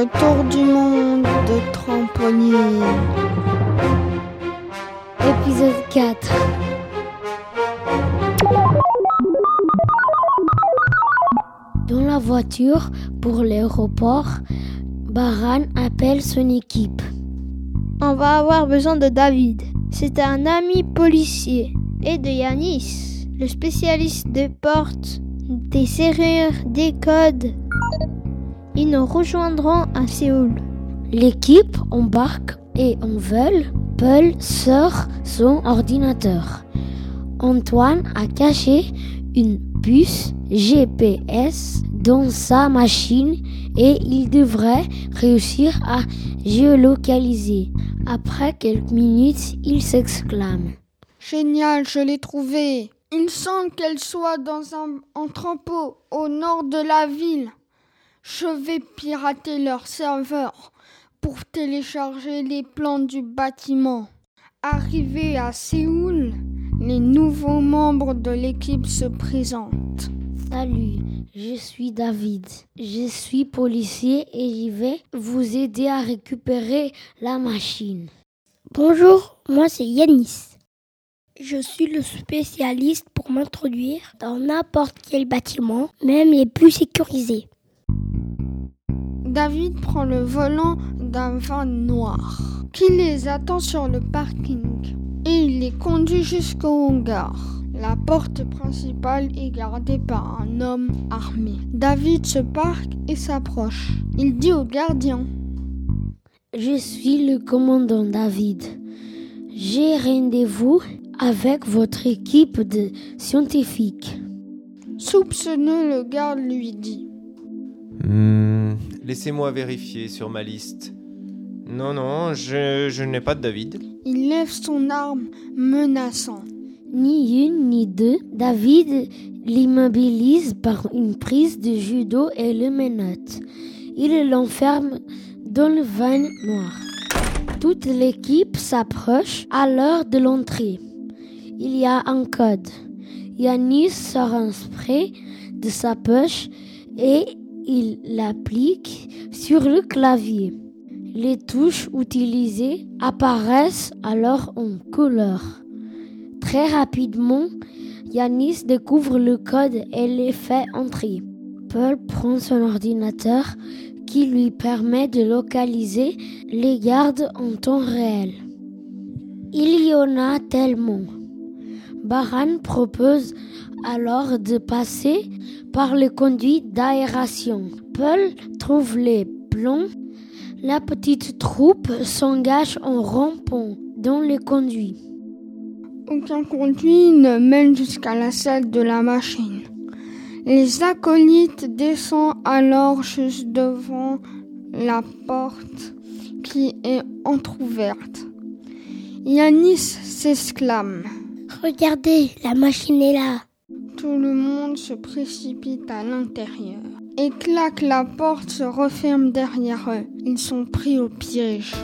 Le tour du monde de trampoline. Épisode 4. Dans la voiture pour l'aéroport, Baran appelle son équipe. On va avoir besoin de David. C'est un ami policier. Et de Yanis, le spécialiste des portes, des serrures, des codes. Ils nous rejoindront à Séoul. L'équipe embarque et en vol. Paul sort son ordinateur. Antoine a caché une puce GPS dans sa machine et il devrait réussir à géolocaliser. Après quelques minutes, il s'exclame. Génial, je l'ai trouvée. Il semble qu'elle soit dans un entrepôt au nord de la ville. Je vais pirater leur serveur pour télécharger les plans du bâtiment. Arrivé à Séoul, les nouveaux membres de l'équipe se présentent. Salut, je suis David. Je suis policier et j'y vais vous aider à récupérer la machine. Bonjour, moi c'est Yanis. Je suis le spécialiste pour m'introduire dans n'importe quel bâtiment, même les plus sécurisés. David prend le volant d'un van noir qui les attend sur le parking et il les conduit jusqu'au hangar. La porte principale est gardée par un homme armé. David se parque et s'approche. Il dit au gardien Je suis le commandant David. J'ai rendez-vous avec votre équipe de scientifiques. Soupçonneux, le garde lui dit Hmm, Laissez-moi vérifier sur ma liste. Non, non, je, je n'ai pas de David. Il lève son arme menaçant. Ni une ni deux, David l'immobilise par une prise de judo et le menotte. Il l'enferme dans le van noir. Toute l'équipe s'approche à l'heure de l'entrée. Il y a un code. Yanis sort un spray de sa poche et il l'applique sur le clavier. Les touches utilisées apparaissent alors en couleur. Très rapidement, Yanis découvre le code et les fait entrer. Paul prend son ordinateur qui lui permet de localiser les gardes en temps réel. Il y en a tellement. Baran propose alors de passer par le conduit d'aération. Paul trouve les plans. La petite troupe s'engage en rampant dans les conduits. Aucun conduit ne mène jusqu'à la salle de la machine. Les acolytes descendent alors juste devant la porte qui est entr'ouverte. Yanis s'exclame. Regardez, la machine est là. Tout le monde se précipite à l'intérieur. Et claque, la porte se referme derrière eux. Ils sont pris au piège.